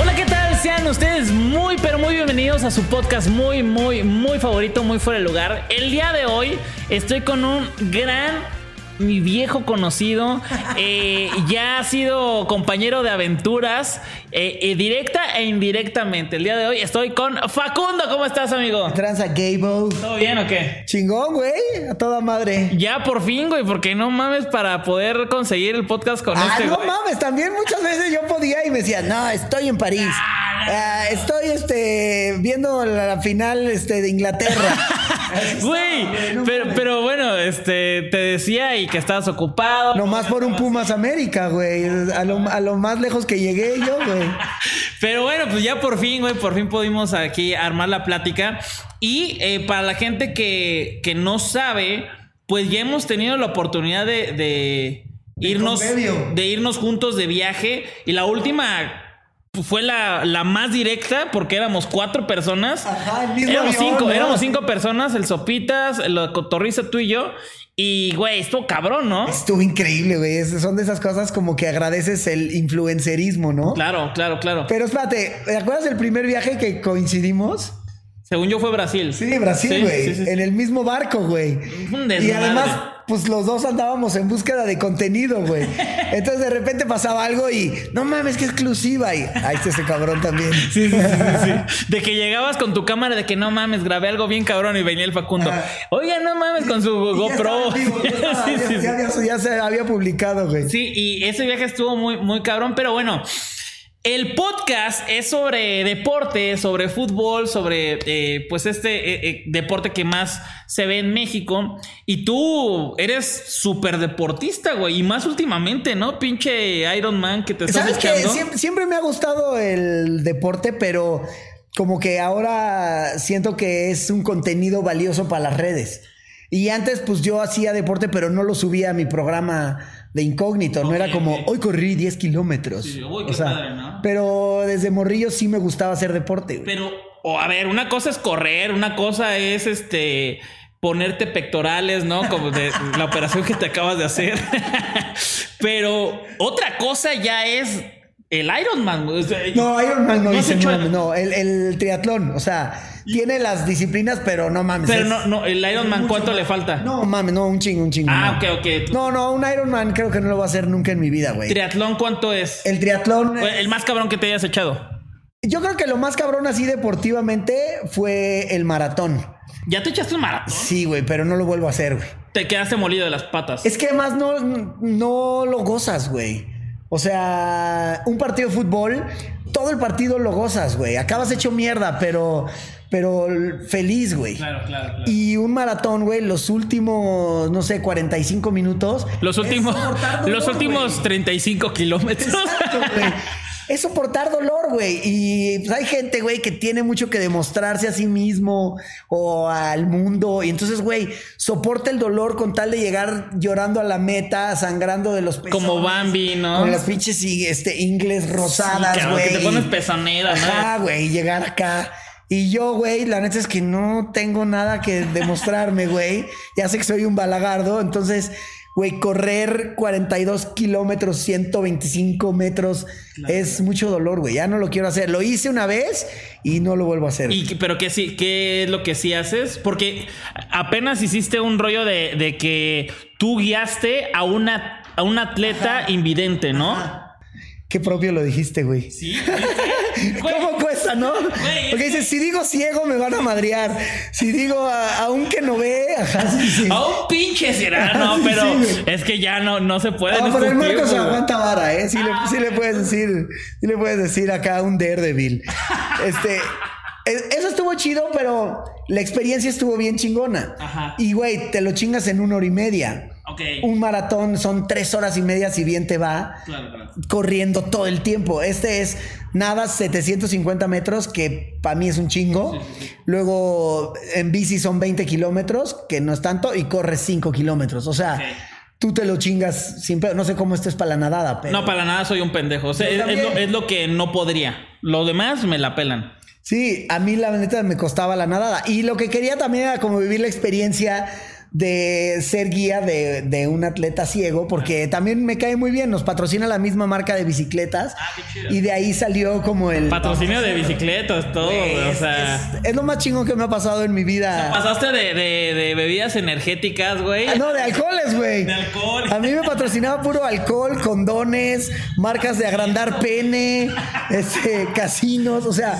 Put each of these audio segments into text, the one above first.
Hola, ¿qué tal? Sean ustedes muy, pero muy bienvenidos a su podcast muy, muy, muy favorito, muy fuera de lugar. El día de hoy estoy con un gran mi viejo conocido, eh, ya ha sido compañero de aventuras, eh, eh, directa e indirectamente. El día de hoy estoy con Facundo. ¿Cómo estás, amigo? Tranza Gable. ¿Todo bien o qué? Chingón, güey. A toda madre. Ya por fin, güey, porque no mames para poder conseguir el podcast con ah, este. No güey. mames, también muchas veces yo podía y me decía, no, estoy en París. Ah, estoy este viendo la final este, de Inglaterra. Güey, pero, pero bueno, este te decía y que estabas ocupado. Nomás por un Pumas América, güey. A lo, a lo más lejos que llegué yo, güey. Pero bueno, pues ya por fin, güey, por fin pudimos aquí armar la plática. Y eh, para la gente que, que no sabe, pues ya hemos tenido la oportunidad de, de irnos, de irnos juntos de viaje. Y la última fue la, la más directa porque éramos cuatro personas. Ajá, el mismo éramos avión, cinco, ¿no? éramos cinco personas, el Sopitas, el Cotorriza, tú y yo. Y, güey, estuvo cabrón, ¿no? Estuvo increíble, güey. Son de esas cosas como que agradeces el influencerismo, ¿no? Claro, claro, claro. Pero espérate, ¿te acuerdas del primer viaje que coincidimos? Según yo fue Brasil. Sí, Brasil, güey. sí, sí. En el mismo barco, güey. Y además, pues los dos andábamos en búsqueda de contenido, güey. Entonces de repente pasaba algo y no mames, qué exclusiva. Y ahí está ese cabrón también. Sí, sí, sí. De que llegabas con tu cámara de que no mames, grabé algo bien cabrón y venía el Facundo. Ah. Oiga, no mames con su GoPro. ya se había publicado, güey. Sí, y ese viaje estuvo muy, muy cabrón, pero bueno. El podcast es sobre deporte, sobre fútbol, sobre eh, pues este eh, eh, deporte que más se ve en México. Y tú eres súper deportista, güey. Y más últimamente, ¿no? Pinche Iron Man que te estás ¿Sabes echando. Siempre, siempre me ha gustado el deporte, pero como que ahora siento que es un contenido valioso para las redes. Y antes, pues yo hacía deporte, pero no lo subía a mi programa de incógnito. no era como, hoy corrí 10 kilómetros. Sí, uy, qué o sea, padre, ¿no? pero desde morrillo sí me gustaba hacer deporte. güey. Pero, o a ver, una cosa es correr, una cosa es este ponerte pectorales, ¿no? Como de la operación que te acabas de hacer. Pero otra cosa ya es el Ironman. güey. O sea, No, Ironman no, has dice, no, no, el, el triatlón, o sea, tiene las disciplinas, pero no mames. Pero es- no, no, el Ironman, ¿cuánto le falta? No mames, no, un chingo, un chingo. Ah, no. ok, ok. No, no, un Ironman creo que no lo va a hacer nunca en mi vida, güey. Triatlón, ¿cuánto es? El triatlón. El más cabrón que te hayas echado. Yo creo que lo más cabrón así deportivamente fue el maratón. Ya te echaste un maratón. Sí, güey, pero no lo vuelvo a hacer, güey. Te quedaste molido de las patas. Es que además no, no lo gozas, güey. O sea, un partido de fútbol, todo el partido lo gozas, güey. Acabas hecho mierda, pero, pero feliz, güey. Claro, claro, claro. Y un maratón, güey, los últimos, no sé, 45 minutos. Los últimos, los últimos güey. 35 kilómetros. Exacto, güey. Es soportar dolor, güey. Y pues, hay gente, güey, que tiene mucho que demostrarse a sí mismo o al mundo. Y entonces, güey, soporta el dolor con tal de llegar llorando a la meta, sangrando de los pezones. Como Bambi, ¿no? Con las pinches y, este, ingles rosadas, güey. que te pones pezonera, ¿no? Ajá, güey, llegar acá. Y yo, güey, la neta es que no tengo nada que demostrarme, güey. Ya sé que soy un balagardo, entonces güey, correr 42 kilómetros, 125 metros es mucho dolor, güey. Ya no lo quiero hacer. Lo hice una vez y no lo vuelvo a hacer. ¿Y, pero qué, sí, qué es lo que sí haces? Porque apenas hiciste un rollo de, de que tú guiaste a una a un atleta invidente, ¿no? Qué propio lo dijiste, güey. Sí. ¿Cómo cuesta, no? Porque dices, si digo ciego me van a madrear. Si digo a, un que no ve, ajá, sí, sí. A un pinche será, no, pero es que ya no, no se puede. No, pero el Marco se aguanta vara, ¿eh? Sí, le, sí, le, puedes decir, sí le puedes decir acá un Daredevil. Este. Eso estuvo chido, pero la experiencia estuvo bien chingona. Ajá. Y güey, te lo chingas en una hora y media. Un maratón son tres horas y media si bien te va. Corriendo todo el tiempo. Este es nada 750 metros, que para mí es un chingo. Luego en bici son 20 kilómetros, que no es tanto, y corres 5 kilómetros. O sea... Tú te lo chingas siempre. No sé cómo estés para la nadada, pero. No, para la nada soy un pendejo. es, lo, que no podría. Lo demás me la pelan. Sí, a mí la neta me costaba la nadada. Y lo que quería también era como vivir la experiencia de ser guía de, un atleta ciego, porque también me cae muy bien, nos patrocina la misma marca de bicicletas. Ah, y de ahí salió como el... Patrocinio de bicicletas, todo, o sea... Es, lo más chingón que me ha pasado en mi vida. pasaste de, bebidas energéticas, güey. Ah, no, de alcoholes, güey. De alcohol. A mí me patrocinaba puro alcohol, condones, marcas de agrandar pene, este, casinos, o sea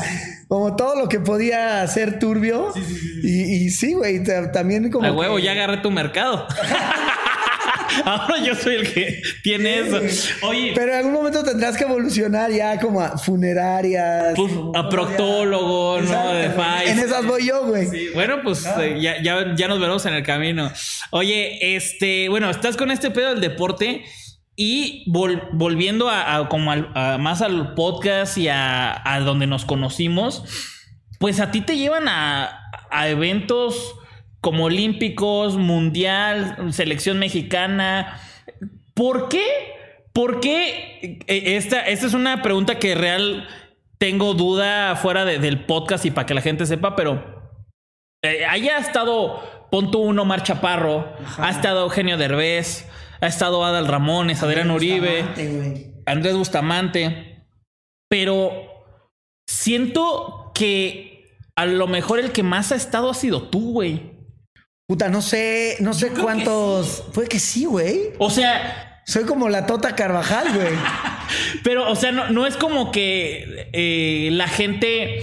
como todo lo que podía ser turbio. Y, sí, güey, también como. A huevo, ya agarré tu mercado. Ahora yo soy el que tiene eso. Oye. Pero en algún momento tendrás que evolucionar ya como a funerarias. Pues, a proctólogo, ¿no? De En esas voy yo, güey. Bueno, pues ah. eh, ya, ya, ya nos veremos en el camino. Oye, este, bueno, estás con este pedo del deporte. Y volviendo a, como más al podcast y a, donde nos conocimos, pues a ti te llevan a, eventos como olímpicos, mundial, selección mexicana. ¿Por qué? ¿Por qué? E, esta, esta es una pregunta que real tengo duda fuera del podcast y para que la gente sepa, pero eh, haya estado Ponto Uno Mar Chaparro, ha estado Eugenio Derbez, ha estado Adal Ramones, Adrián Uribe, Andrés Bustamante. Pero siento que a lo mejor el que más ha estado ha sido tú, güey. Puta, no sé, no sé cuántos. Puede que sí, güey. O sea. Soy como la Tota Carvajal, güey. Pero, o sea, no, es como que eh, la gente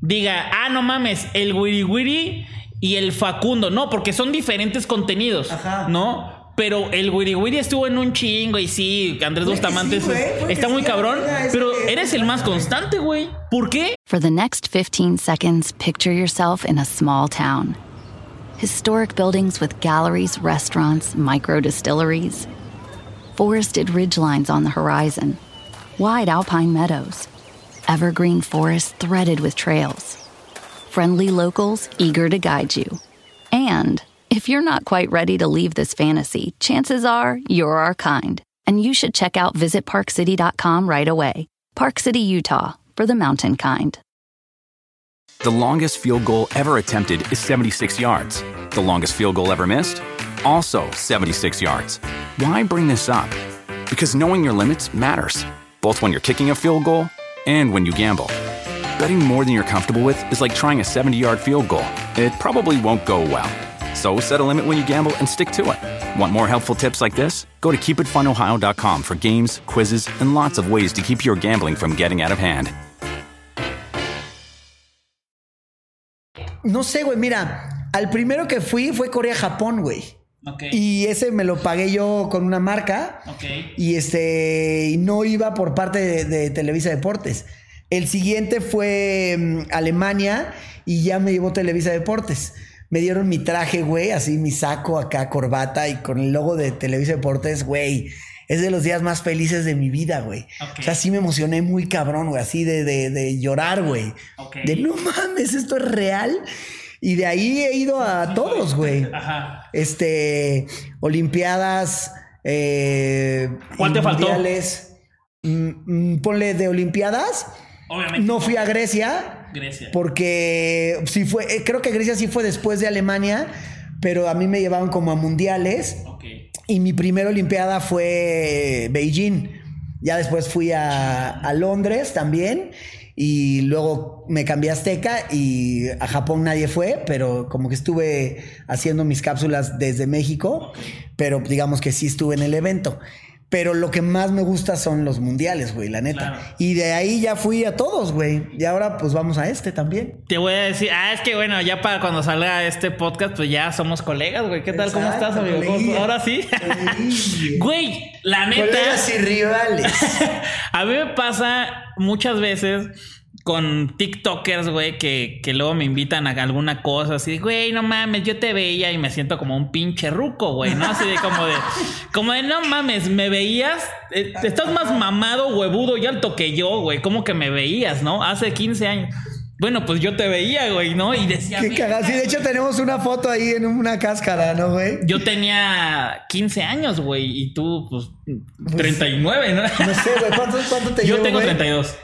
diga, ah, no mames, el Wiri Wiri y el Facundo. No, porque son diferentes contenidos. Ajá. ¿No? Pero el Wiri Wiri estuvo en un chingo y sí, Andrés Bustamante está muy cabrón. Pero eres el más constante, güey. ¿Por qué? For the next 15 seconds, picture yourself in a small town. Historic buildings with galleries, restaurants, micro distilleries. Forested ridgelines on the horizon. Wide alpine meadows. Evergreen forests threaded with trails. Friendly locals eager to guide you. And if you're not quite ready to leave this fantasy, chances are you're our kind, and you should check out visitparkcity.com right away. Park City, Utah, for the mountain kind. The longest field goal ever attempted is 76 yards. The longest field goal ever missed? Also 76 yards. Why bring this up? Because knowing your limits matters, both when you're kicking a field goal and when you gamble. Betting more than you're comfortable with is like trying a 70 yard field goal, it probably won't go well. So set a limit when you gamble and stick to it. Want more helpful tips like this? Go to keepitfunohio.com for games, quizzes, and lots of ways to keep your gambling from getting out of hand. No sé, güey, mira, al primero que fui fue Corea-Japón, güey. Okay. Y ese me lo pagué yo con una marca. Okay. Y este, no iba por parte de, de Televisa Deportes. El siguiente fue um, Alemania y ya me llevó Televisa Deportes me dieron mi traje, güey, así mi saco acá, corbata y con el logo de Televisa Deportes, güey. Es de los días más felices de mi vida, güey. O sea, sí me emocioné muy cabrón, güey, así de, de, llorar, güey. De no mames, esto es real. Y de ahí he ido a todos, güey. Ajá. Este, Olimpiadas. Eh, ¿Cuál te faltó? Mm, mm, ponle de Olimpiadas. Obviamente. No fui a Grecia. Grecia. Porque sí fue, eh, creo que Grecia sí fue después de Alemania, pero a mí me llevaban como a mundiales. Y mi primera Olimpiada fue Beijing. Ya después fui a, a Londres también. Y luego me cambié a Azteca y a Japón nadie fue, pero como que estuve haciendo mis cápsulas desde México, pero digamos que sí estuve en el evento. Pero lo que más me gusta son los mundiales, güey, la neta. Claro. Y de ahí ya fui a todos, güey. Y ahora pues vamos a este también. Te voy a decir, ah, es que bueno, ya para cuando salga este podcast, pues ya somos colegas, güey. ¿Qué tal? ¿Cómo estás, amigo? ¿Cómo- coleguilla. Ahora sí. Güey, la neta. Colegas y rivales. A mí me pasa muchas veces con TikTokers, güey, que, que luego me invitan a alguna cosa así, güey, no mames, yo te veía y me siento como un pinche ruco, güey, ¿no? Así de como de, como de, no mames, me veías, eh, estás más mamado, huevudo y alto que yo, güey, como que me veías, ¿no? Hace 15 años. Bueno, pues yo te veía, güey, ¿no? Y decía, Qué cagado. Sí, de hecho tenemos una foto ahí en una cáscara, ¿no, güey? yo tenía 15 años, güey, y tú, pues, 39, ¿no? No sé, güey. ¿Cuánto, cuánto te Yo llevo, tengo güey? 32.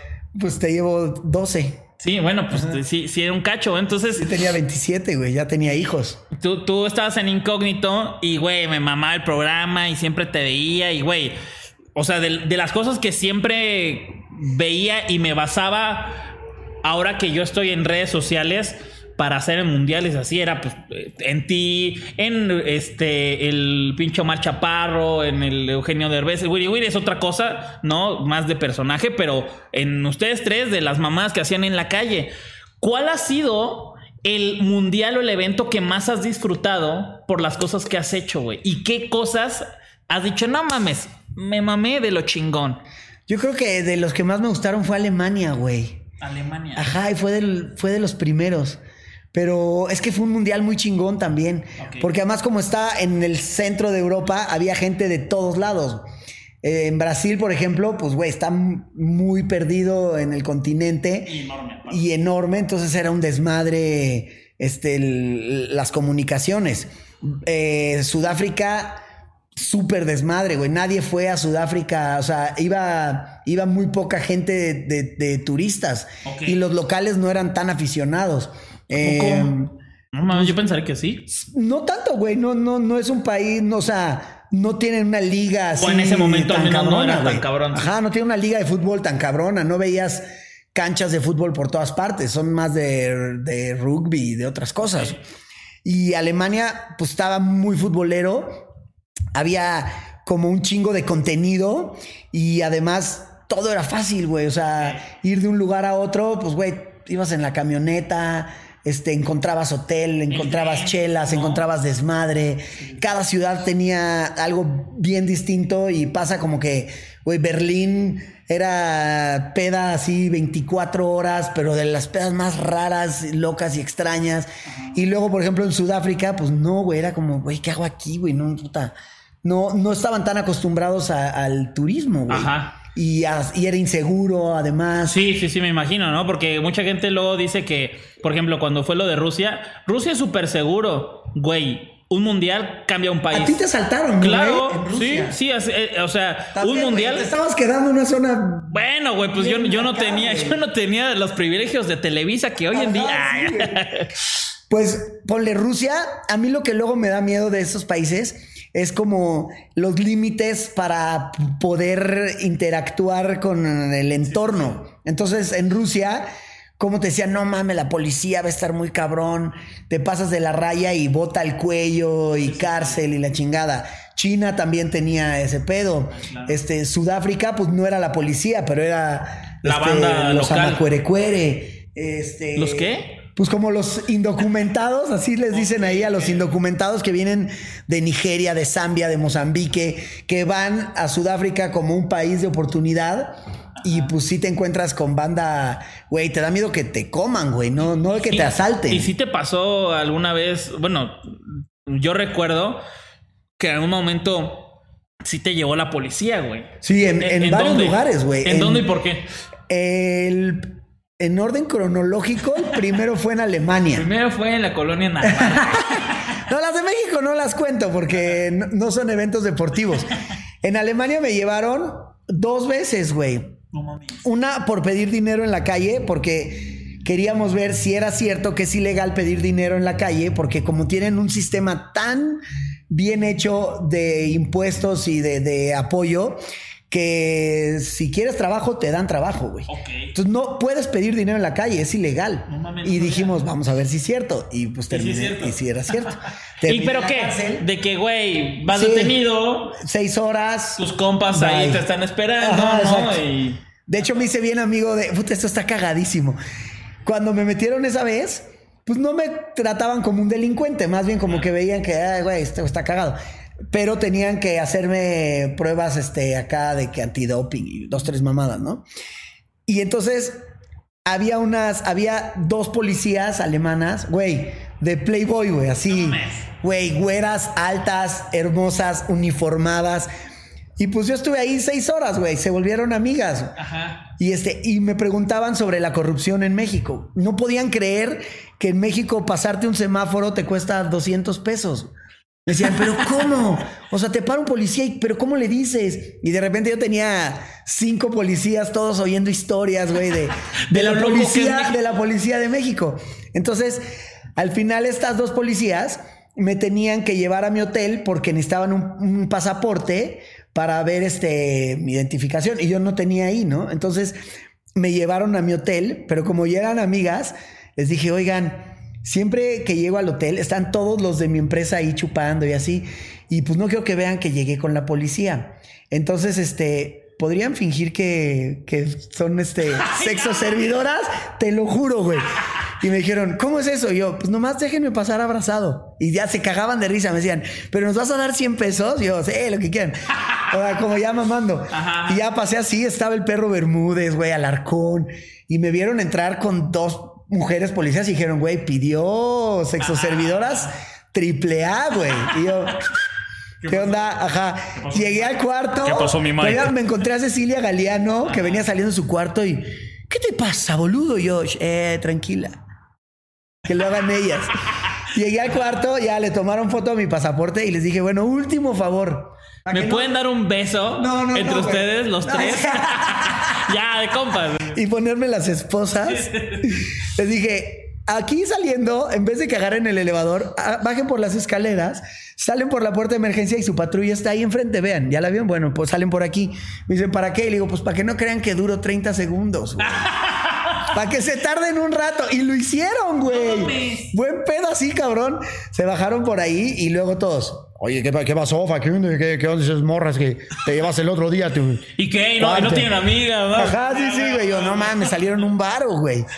Pues te llevo 12. Sí, bueno, pues sí, sí era un cacho. Entonces, Yo tenía 27, güey. Ya tenía hijos. tú, tú estabas en incógnito y, güey, me mamaba el programa y siempre te veía y, güey, o sea, de, de las cosas que siempre veía y me basaba ahora que yo estoy en redes sociales para hacer en mundiales así era pues en ti, en este el pincho Omar Chaparro, en el Eugenio Derbez, el Willy Willy es otra cosa, no más de personaje, pero en ustedes tres de las mamás que hacían en la calle, ¿cuál ha sido el mundial o el evento que más has disfrutado por las cosas que has hecho, güey? ¿Y qué cosas has dicho, no mames, me mamé de lo chingón? Yo creo que de los que más me gustaron fue Alemania, güey. Alemania. Ajá, y fue, del, fue de los primeros. Pero es que fue un mundial muy chingón también. Porque además, como está en el centro de Europa, había gente de todos lados. Eh, en Brasil, por ejemplo, pues, güey, está muy perdido en el continente. Y enorme. Y enorme, entonces era un desmadre este, el- las comunicaciones. Eh, Sudáfrica, súper desmadre, güey. Nadie fue a Sudáfrica, o sea, iba, iba muy poca gente de, de- de turistas. Y los locales no eran tan aficionados. Eh, No mames, yo pensaría que sí. no tanto, güey. No, no, no es un país, no, o sea, no tienen una liga así. O en ese momento tan no era tan cabrón. Ajá, no tiene una liga de fútbol tan cabrona. No veías canchas de fútbol por todas partes. Son más de, de rugby y de otras cosas. Y Alemania, pues estaba muy futbolero. Había como un chingo de contenido y además todo era fácil, güey. O sea, ir de un lugar a otro, pues, güey, ibas en la camioneta, este, encontrabas hotel, encontrabas chelas, encontrabas desmadre. Cada ciudad tenía algo bien distinto y pasa como que, güey, Berlín era peda así 24 horas, pero de las pedas más raras, locas y extrañas. Y luego, por ejemplo, en Sudáfrica, pues no, güey, era como, güey, ¿qué hago aquí, güey? No, puta. No, no estaban tan acostumbrados a- al turismo, güey. Ajá. Y, a- y era inseguro, además. Sí, sí, sí, me imagino, ¿no? Porque mucha gente luego dice que, por ejemplo, cuando fue lo de Rusia, Rusia es súper seguro, güey. Un mundial cambia un país. A ti te saltaron, ¿no, Claro, güey? En sí, Rusia. sí, es- eh, o sea, También, un güey, mundial. te estabas quedando en una zona. Bueno, güey, pues yo, yo no acá, tenía, güey. yo no tenía los privilegios de Televisa que hoy en día. Sí, güey. Pues ponle Rusia, a mí lo que luego me da miedo de esos países es como los límites para poder interactuar con el entorno. Entonces en Rusia, como te decía, no mames, la policía va a estar muy cabrón, te pasas de la raya y bota el cuello y cárcel y la chingada. China también tenía ese pedo. Este, Sudáfrica, pues no era la policía, pero era La este, banda los local. amacuerecuere. Este, ¿Los qué? Pues como los indocumentados, así les dicen ahí a los indocumentados que vienen de Nigeria, de Zambia, de Mozambique, que van a Sudáfrica como un país de oportunidad. Y pues sí te encuentras con banda, güey, te da miedo que te coman, güey, no, no que te asalten. ¿Y si te pasó alguna vez? Bueno, yo recuerdo que en algún momento sí te llevó la policía, güey. Sí, en, en varios dónde? lugares, güey. ¿En, dónde y por qué? El, en orden cronológico, el primero fue en Alemania. Primero fue en la colonia Narvarte. No, las de México no las cuento porque no, no son eventos deportivos. En Alemania me llevaron dos veces, güey. Una por pedir dinero en la calle, porque queríamos ver si era cierto que es ilegal pedir dinero en la calle, porque como tienen un sistema tan bien hecho de impuestos y de, de apoyo que si quieres trabajo, te dan trabajo, güey. Ok. Entonces no puedes pedir dinero en la calle, es ilegal. No mames, y no dijimos, vamos a ver si es cierto. Y pues terminé, y si era cierto. ¿Y pero qué? cárcel, De que, güey, vas Sí. detenido, Seis horas. tus compas ahí te están esperando, Ajá, ¿no? Y... De hecho, me hice bien amigo de. Puta, esto está cagadísimo. Cuando me metieron esa vez, pues no me trataban como un delincuente, más bien como que veían que, güey, esto está cagado. Pero tenían que hacerme pruebas este, acá de que antidoping y dos, tres mamadas, ¿no? Y entonces había unas, había dos policías alemanas, güey, de Playboy, güey, así, güey, güeras, altas, hermosas, uniformadas. Y pues yo estuve ahí seis horas, güey, se volvieron amigas. Ajá. Y, este, y me preguntaban sobre la corrupción en México. No podían creer que en México pasarte un semáforo te cuesta 200 pesos. Me decían, pero ¿cómo? O sea, te para un policía, y, pero ¿cómo le dices? Y de repente yo tenía cinco policías, todos oyendo historias, güey, de, de, De la policía, de la policía de México. Entonces, al final estas dos policías me tenían que llevar a mi hotel porque necesitaban un, un pasaporte para ver este mi identificación y yo no tenía ahí, ¿no? Entonces me llevaron a mi hotel, pero como ya eran amigas, les dije, oigan, siempre que llego al hotel están todos los de mi empresa ahí chupando y así, y pues no quiero que vean que llegué con la policía. Entonces, este, podrían fingir que, que son este sexo servidoras, te lo juro, güey. Y me dijeron, ¿cómo es eso? Y yo, pues nomás déjenme pasar abrazado. Y ya se cagaban de risa, me decían, ¿pero nos vas a dar 100 pesos? Y yo, sí, lo que quieran. O sea, como ya mamando. Ajá. Y ya pasé así, estaba el perro Bermúdez, güey, Alarcón. Y me vieron entrar con dos mujeres policías y dijeron, güey, pidió sexo servidoras triple A, güey. Y yo, ¿qué onda? Ajá. Llegué al cuarto. ¿Qué pasó, mi? Oigan, Me encontré a Cecilia Galeano, que venía saliendo de su cuarto y, ¿qué te pasa, boludo? Y yo, eh, tranquila. Que lo hagan ellas. Llegué al cuarto, ya le tomaron foto a mi pasaporte y les dije, bueno, último favor. ¿A ¿Me no? pueden dar un beso No, no, entre ustedes, los tres? ya, de compas. y ponerme las esposas. Les dije, aquí saliendo, en vez de que agarren el elevador, bajen por las escaleras, salen por la puerta de emergencia y su patrulla está ahí enfrente. Vean, ¿ya la vieron? Bueno, pues salen por aquí. Me dicen, ¿para qué? Y le digo, pues para que no crean que duro 30 segundos. Para que se tarden un rato. Y lo hicieron, güey. Buen pedo así, cabrón. Se bajaron por ahí y luego todos. Oye, ¿qué, qué pasó, Fa? ¿Qué, qué, esas morras que te llevas el otro día? ¿Y qué? Y no, no tienen amigas, ¿no? Ajá, sí, sí, güey. Yo, no mames, salieron un varo, güey.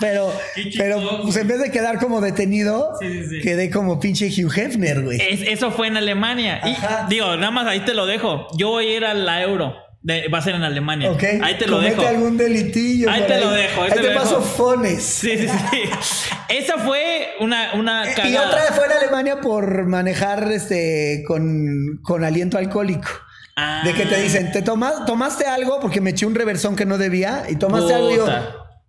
Pero, pero, pues en vez de quedar como detenido, Sí, sí, sí. quedé como pinche Hugh Hefner, güey. Es- eso fue en Alemania. Y digo, nada más ahí te lo dejo. Yo voy a ir a la euro. De- va a ser en Alemania. Ok. Ahí te lo Comete dejo. algún delitillo. Ahí te lo dejo, ahí Ahí te te, paso dejo. fones. Sí, sí, sí. Esa fue una, una Eh, Y cagada. otra fue en Alemania por manejar este con, con aliento alcohólico. Ah. De que te dicen, ¿te tomas, tomaste algo? Porque me eché un reversón que no debía. Y tomaste algo y yo,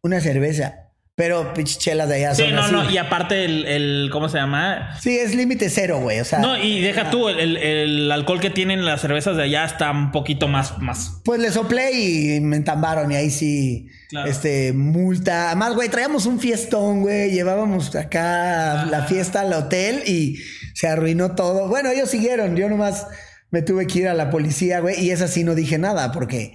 una cerveza. Pero pinches chelas de allá Sí, son no, así. no. Y aparte el, el- ¿cómo se llama? Sí, es límite cero, güey. O sea, No, y deja tú, el, el- alcohol que tienen las cervezas de allá está un poquito más, más. Pues le soplé y me entambaron y ahí sí, Claro. este, multa. Además, güey, traíamos un fiestón, güey, llevábamos acá la fiesta al hotel y se arruinó todo. Bueno, ellos siguieron, yo nomás me tuve que ir a la policía, güey, y esa sí no dije nada porque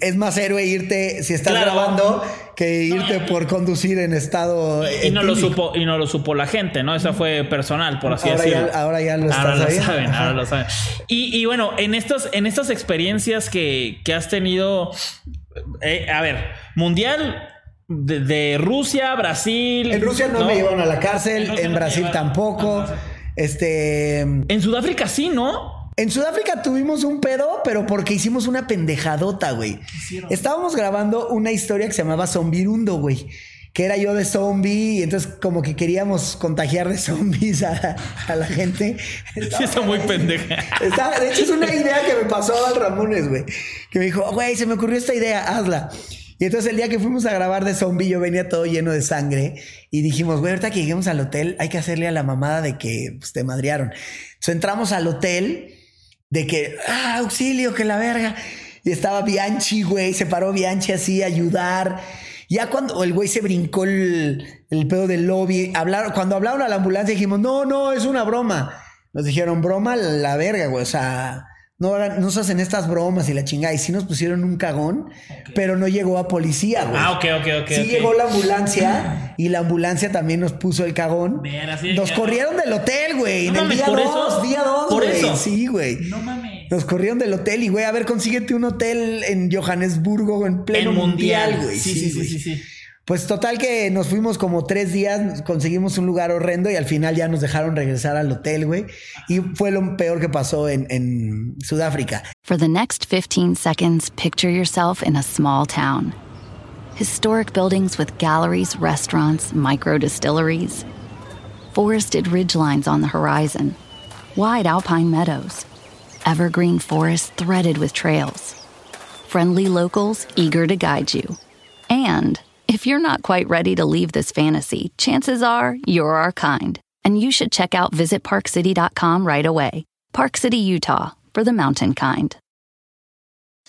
es más héroe irte si estás Claro. grabando que irte por conducir en estado Y no lo supo, y no lo supo la gente, ¿no? Esa fue personal, por así Ahora decirlo. ya- ahora ya lo Ahora lo saben, ahora lo saben. Y, y bueno, en estos, en estas experiencias que, que has tenido, eh, a ver, mundial de, de Rusia, Brasil. En Rusia no, me llevaron a la cárcel, En Brasil llevaron. tampoco. Este, En Sudáfrica sí, ¿no? En Sudáfrica tuvimos un pedo, pero porque hicimos una pendejadota, güey. Estábamos grabando una historia que se llamaba Zombirundo, güey. Que era yo de zombie, y entonces como que queríamos contagiar de zombies a, a la gente. Sí, está muy pendeja. De hecho, es una idea que me pasó al Ramones, güey. Que me dijo, güey, se me ocurrió esta idea, hazla. Y entonces el día que fuimos a grabar de zombie, yo venía todo lleno de sangre. Y dijimos, güey, ahorita que lleguemos al hotel, hay que hacerle a la mamada de que pues, te madrearon. Entonces entramos al hotel, de que, ah, auxilio, que la verga. Y estaba Bianchi, güey, se paró Bianchi así a ayudar. Ya cuando el güey se brincó el, el pedo del lobby, hablaron, cuando hablaron a la ambulancia dijimos, no, no, es una broma. nos dijeron, broma la verga, güey. O sea, no, no se hacen estas bromas y la chingada. Y sí nos pusieron un cagón, pero no llegó a policía, güey. Ah, ok, ok, ok. Sí llegó la ambulancia y la ambulancia también nos puso el cagón. Ver, así Nos corrieron del hotel, güey. No en el día ¿por 2, eso? día 2, ¿Por güey. eso? Sí, güey. No mames. Nos corrieron del hotel y, güey, a ver, consíguete un hotel en Johannesburgo en pleno El mundial, güey. Sí, sí, sí, sí, sí. Pues total que nos fuimos como tres días, conseguimos un lugar horrendo y al final ya nos dejaron regresar al hotel, güey. Y fue lo peor que pasó en, en Sudáfrica. For the next 15 seconds, picture yourself in a small town. Historic buildings with galleries, restaurants, micro distilleries. Forested ridgelines on the horizon. Wide alpine meadows. Evergreen forests threaded with trails. Friendly locals eager to guide you. And if you're not quite ready to leave this fantasy, chances are you're our kind. And you should check out visitparkcity.com right away. Park City, Utah, for the mountain kind.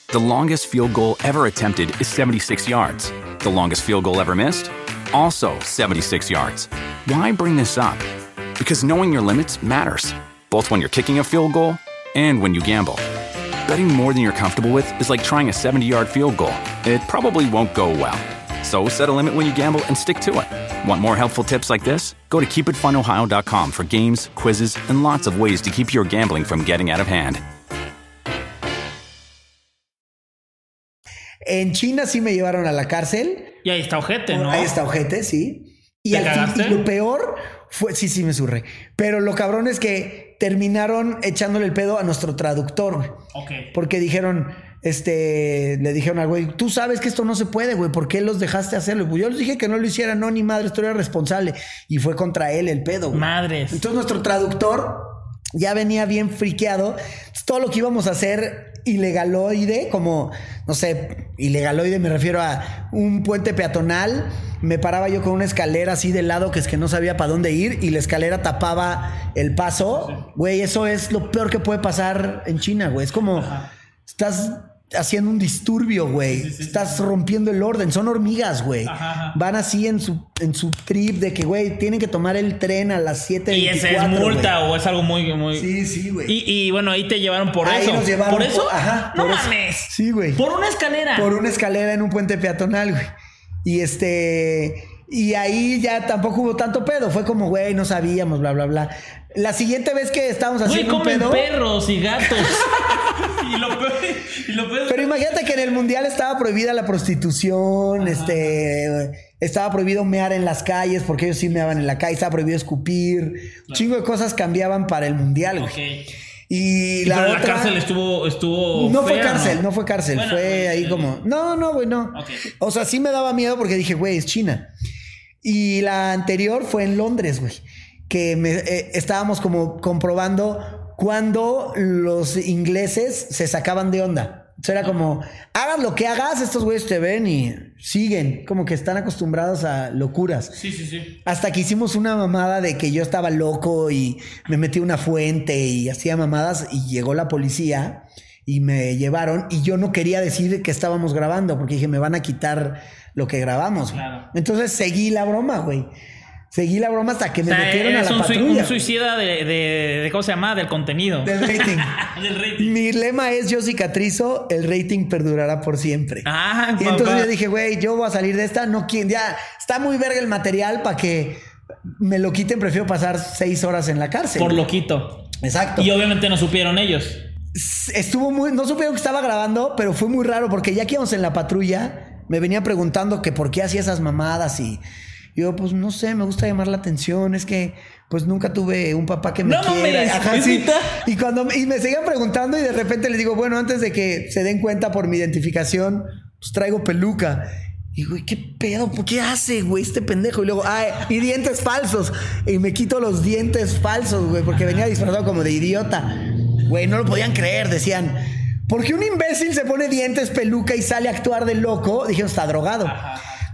The longest field goal ever attempted is 76 yards. The longest field goal ever missed? Also 76 yards. Why bring this up? Because knowing your limits matters, both when you're kicking a field goal and when you gamble. Betting more than you're comfortable with is like trying a 70 yard field goal. It probably won't go well. So set a limit when you gamble and stick to it. Want more helpful tips like this? Go to keepitfunohio.com for games, quizzes, and lots of ways to keep your gambling from getting out of hand. En China sí me llevaron a la cárcel. Y ahí está ojete, ¿no? Ahí está ojete, sí. Y, al fin- y lo peor fue, sí, sí me surré. Pero lo cabrón es que terminaron echándole el pedo a nuestro traductor. Ok. Porque dijeron, este, le dijeron al güey, tú sabes que esto no se puede, güey, ¿por qué los dejaste hacerlo? Pues yo les dije que no lo hiciera, no, ni madre, esto era responsable. Y fue contra él el pedo, güey. Madres. Entonces nuestro traductor ya venía bien friqueado. Todo lo que íbamos a hacer ilegaloide, como, no sé, ilegaloide me refiero a un puente peatonal. Me paraba yo con una escalera así de lado que es que no sabía para dónde ir y la escalera tapaba el paso. Güey, eso es lo peor que puede pasar en China, güey. Es como, estás haciendo un disturbio, güey. Estás rompiendo el orden. Son hormigas, güey. Van así en su, en su trip de que, güey, tienen que tomar el tren a las 7 Y ese es multa o es algo muy, muy. Sí, sí, güey. Y, y bueno, ahí te llevaron por Ahí eso. nos llevaron ¿Por eso? por- ajá, no por eso. mames. Sí, güey. Por una escalera. Por una escalera en un puente peatonal, güey. Y este. Y ahí ya tampoco hubo tanto pedo. Fue como, güey, no sabíamos, bla, bla, bla. La siguiente vez que estábamos Güey, haciendo un comen pedo. perros y gatos. y lo peor, y lo peor- Pero imagínate que en el mundial estaba prohibida la prostitución, este, estaba prohibido mear en las calles porque ellos sí meaban en la calle, estaba prohibido escupir, un chingo de cosas cambiaban para el mundial, güey. Y la pero otra la cárcel estuvo, estuvo no fue cárcel, no, fue cárcel, Bueno, fue eh, ahí como, no, no, güey, no. O sea, sí me daba miedo porque dije, güey, es China. Y la anterior fue en Londres, güey, que me, eh, estábamos como comprobando cuando los ingleses se sacaban de onda. O sea, era como, hagas lo que hagas, estos güeyes te ven y siguen, como que están acostumbrados a locuras. Sí, sí, sí. Hasta que hicimos una mamada de que yo estaba loco y me metí una fuente y hacía mamadas y llegó la policía y me llevaron y yo no quería decir que estábamos grabando porque dije me van a quitar lo que grabamos. güey". Claro. Entonces seguí la broma, güey. Seguí la broma hasta que me O sea, metieron a la un, sui- patrulla. un suicida de, de- de- ¿Cómo se llama? Del contenido. Del rating. Del rating. Mi lema es yo cicatrizo, el rating perdurará por siempre. Ah, y entonces yo dije, güey, yo voy a salir de esta, no quién, ya está muy verga el material para que me lo quiten, prefiero pasar seis horas en la cárcel. Por loquito. Exacto. Y obviamente no supieron ellos. Estuvo muy, no supieron que estaba grabando, pero fue muy raro porque ya que íbamos en la patrulla, me venía preguntando que por qué hacía esas mamadas y yo, pues no sé, me gusta llamar la atención, es que pues nunca tuve un papá que me No quiera. Ajá. Y cuando me- y me seguían preguntando y de repente les digo, bueno, antes de que se den cuenta por mi identificación, pues traigo peluca. Y güey, ¿qué pedo? ¿Por qué hace, güey, este pendejo? Y luego, ay, y dientes falsos. Y me quito los dientes falsos, güey, porque venía disfrazado como de idiota. Güey, no lo podían creer, decían. ¿Por qué un imbécil se pone dientes, peluca y sale a actuar de loco? Dijeron, está drogado.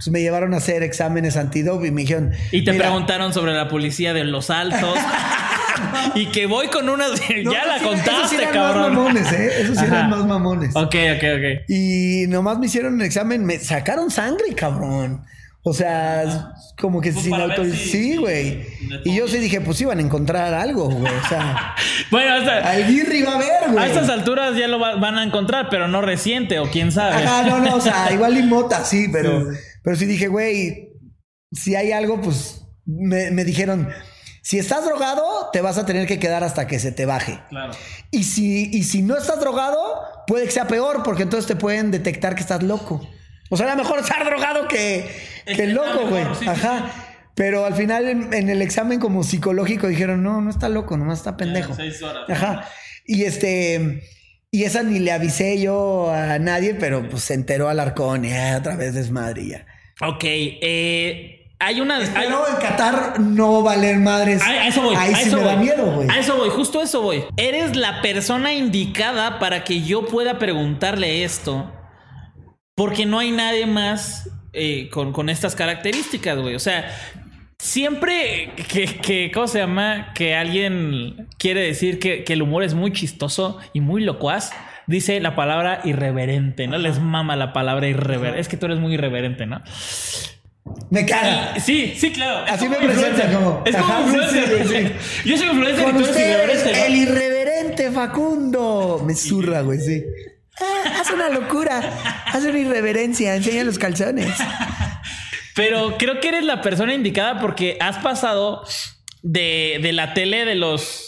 Pues me llevaron a hacer exámenes antidope y me dijeron. Y te "Mira, preguntaron sobre la policía de los altos. y que voy con una. no, ya la sí- esos sí contaste, eran cabrón. Más mamones, ¿eh? Esos sí Ajá. eran más mamones. Ok, ok, ok. Y nomás me hicieron un examen, me sacaron sangre, cabrón. O sea, como que Pues sin autorización. si- Sí, güey. Y yo sí dije, pues iban a encontrar algo, güey. O sea, Bueno, hasta- al va a ver, a güey. estas alturas ya lo va- van a encontrar, pero no reciente o quién sabe. Ajá, no, no, o sea, igual y mota, sí, pero, pero sí dije, güey, si hay algo, pues me, me dijeron, si estás drogado, te vas a tener que quedar hasta que se te baje. Claro. Y si, y si no estás drogado, puede que sea peor, porque entonces te pueden detectar que estás loco. O sea, era mejor estar drogado que, que loco, güey. sí, sí, Ajá. Pero al final en, en el examen como psicológico dijeron, no, no está loco, nomás está pendejo. seis horas. Ajá. Y este... Y esa ni le avisé yo a nadie, pero pues se enteró Alarcón y ah, otra vez desmadre ya. Ok, eh, hay una... hay- Pero en Qatar no va a valer madres. A, eso voy. Ahí a sí eso me voy. da miedo, güey. A eso voy, justo eso voy. Eres la persona indicada para que yo pueda preguntarle esto. Porque no hay nadie más eh, con, con estas características, güey. O sea, siempre que, que, ¿cómo se llama? Que alguien quiere decir que, que el humor es muy chistoso y muy locuaz. Dice la palabra irreverente, ¿no? Les mama la palabra irreverente. Es que tú eres muy irreverente, ¿no? Me caga. Sí, sí, claro. Así me presenta, como- Es como influencer. sí, sí. Yo soy influencer Con y tú eres irreverente. ¿no? el irreverente Facundo. Me zurra, güey, sí. Ah, haz una locura. Haz una irreverencia. Enseña los calzones. Pero creo que eres la persona indicada porque has pasado de, de la tele de los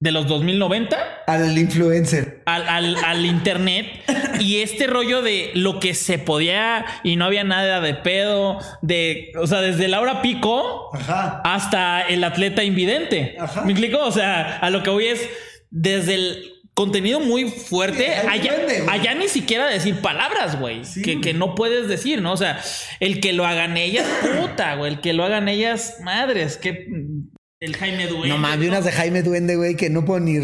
de los 2090 Al influencer. al, al, al internet y este rollo de lo que se podía y no había nada de pedo, de, o sea, desde Laura Pico Ajá. hasta el atleta invidente. Ajá. ¿Me explico? O sea, a lo que voy es desde el contenido muy fuerte, Sí, allá, depende, güey. allá ni siquiera decir palabras, güey, que, que no puedes decir, ¿no? O sea, el que lo hagan ellas, puta, güey, el que lo hagan ellas, madres, que el Jaime Duende. No mames, unas de Jaime Duende, güey, que no puedo ni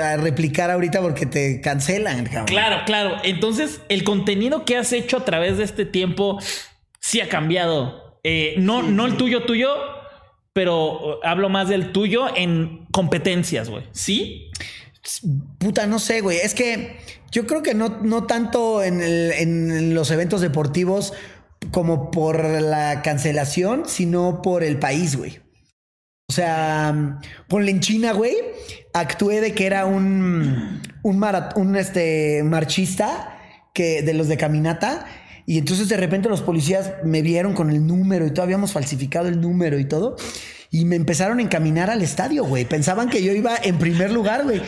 a replicar ahorita porque te cancelan, cabrón. Claro, claro. Entonces, el contenido que has hecho a través de este tiempo sí ha cambiado. Eh, no, no el tuyo, tuyo, pero hablo más del tuyo en competencias, güey. ¿Sí? Puta, no sé, güey. Es que yo creo que no, no tanto en, en los eventos deportivos como por la cancelación, sino por el país, güey. O sea, ponle en China, güey. Actué de que era un, un este, marchista que, de los de caminata. Y entonces de repente los policías me vieron con el número y todo, habíamos falsificado el número y todo. Y me empezaron a encaminar al estadio, güey. Pensaban que yo iba en primer lugar, güey.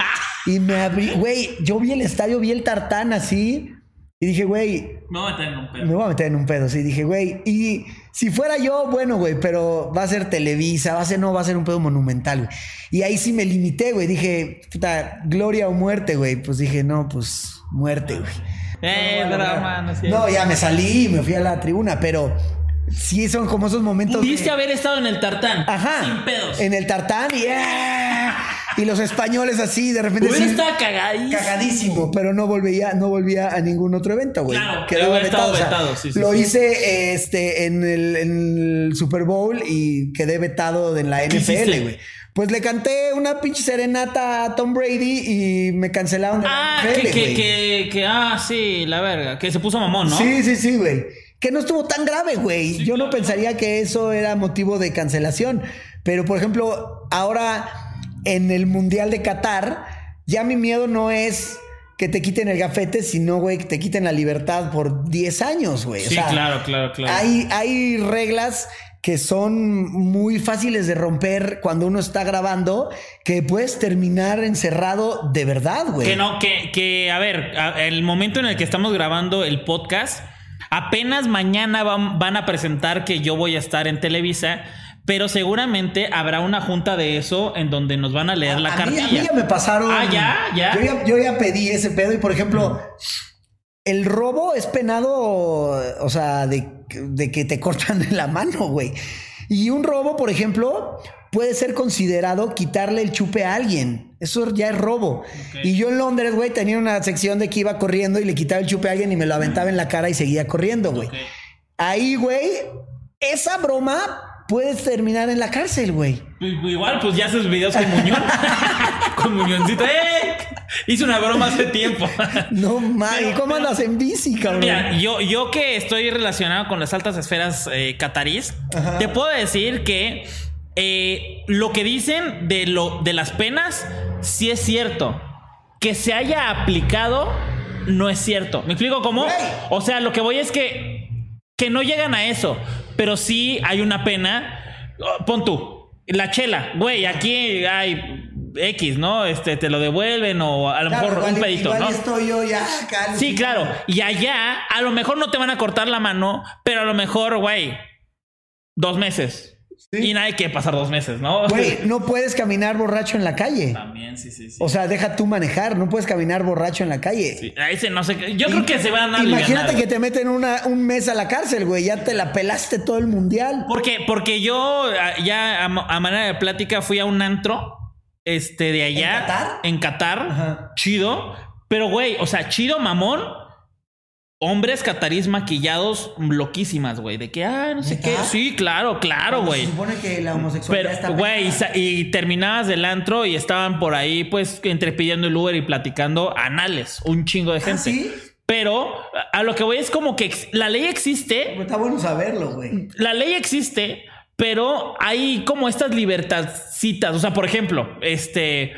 Y me abrí, güey, yo vi el estadio, vi el tartán así. Y dije, güey, Me voy a meter en un me voy a meter en un pedo, sí. Dije, güey, y si fuera yo, bueno, güey, pero va a ser Televisa, va a ser, no, va a ser un pedo monumental, güey. Y ahí sí me limité, güey. Dije, puta, gloria o muerte, güey. Pues dije, no, pues muerte, güey. Eh, No, drama, no cierto. No, ya me salí y me fui a la tribuna, pero sí son como esos momentos. De- haber estado en el tartán. Ajá. Sin pedos. En el tartán y, ¡ah! y los españoles así, de repente. Hubiera estado cagadísimo. cagadísimo, pero no volvía, no volvía a ningún otro evento, güey. Claro, estado vetado, o sea, vetado, sí, sí, lo sí. hice este, en, el, en el Super Bowl y quedé vetado en la. NFL, güey. Pues le canté una pinche serenata a Tom Brady y me cancelaron de Ah, la NFL, que, que, que, que, ah, sí, la verga. Que se puso mamón, ¿no? Sí, sí, sí, güey. Que no estuvo tan grave, güey. Sí, Yo no pensaría que eso era motivo de cancelación. Pero, por ejemplo, ahora en el Mundial de Qatar, ya mi miedo no es que te quiten el gafete, sino, güey, que te quiten la libertad por 10 años, güey. O Sí, sea, claro, claro, claro. Hay, hay reglas que son muy fáciles de romper cuando uno está grabando, que puedes terminar encerrado de verdad, güey. Que no, que, que, a ver, el momento en el que estamos grabando el podcast, apenas mañana van, van a presentar que yo voy a estar en Televisa, pero seguramente habrá una junta de eso en donde nos van a leer la a cartilla. Mí, a mí ya me pasaron. Ah, ya, ya. Yo, ya. yo ya pedí ese pedo y, por ejemplo, el robo es penado, o sea, de, de que te cortan la mano, güey. Y un robo, por ejemplo, puede ser considerado quitarle el chupe a alguien. Eso ya es robo. Y yo en Londres, güey, tenía una sección de que iba corriendo y le quitaba el chupe a alguien y me lo aventaba en la cara y seguía corriendo, güey. Ahí, güey, esa broma puede terminar en la cárcel, güey. Pues, Igual, pues ya haces videos con Muñón. con Muñoncito. ¡Eh! Hice una broma hace tiempo. No mames, ¿cómo andas en bici, cabrón? Mira, yo, yo que estoy relacionado con las altas esferas eh, catarís, te puedo decir que eh, lo que dicen de, lo, de las penas sí es cierto. Que se haya aplicado no es cierto. ¿Me explico cómo? O sea, lo que voy es que, que no llegan a eso, pero sí hay una pena. Oh, Pon tú, la chela, güey, aquí hay X, ¿no? Este, te lo devuelven o a lo Claro, mejor igual, un pedito, igual ¿no? estoy yo ya. Sí, claro. Y allá, a lo mejor no te van a cortar la mano, pero a lo mejor, güey, dos meses. Sí. Y nadie quiere pasar dos meses, ¿no? Güey, no puedes caminar borracho en la calle. También, sí, sí, sí. O sea, deja tú manejar, no puedes caminar borracho en la calle. Sí, a ese no sé. Yo creo que se van a Imagínate alivianar. que te meten una, un mes a la cárcel, güey. Ya te la pelaste todo el mundial. Porque, porque yo ya a, manera de plática fui a un antro este de allá. ¿En Qatar? En Qatar. Ajá. Chido. Pero, güey, o sea, chido mamón. Hombres catarís maquillados loquísimas, güey. De que, ah, no sé ¿Neta? qué. Sí, claro, claro, güey. Se supone que la homosexualidad está Pero, güey, y, terminabas del antro y estaban por ahí, pues, entre pidiendo el Uber y platicando anales. Un chingo de gente. ¿Ah, ¿sí? Pero a lo que voy es como que la ley existe, Está bueno saberlo, güey. la ley existe, pero hay como estas libertadcitas. O sea, por ejemplo, este.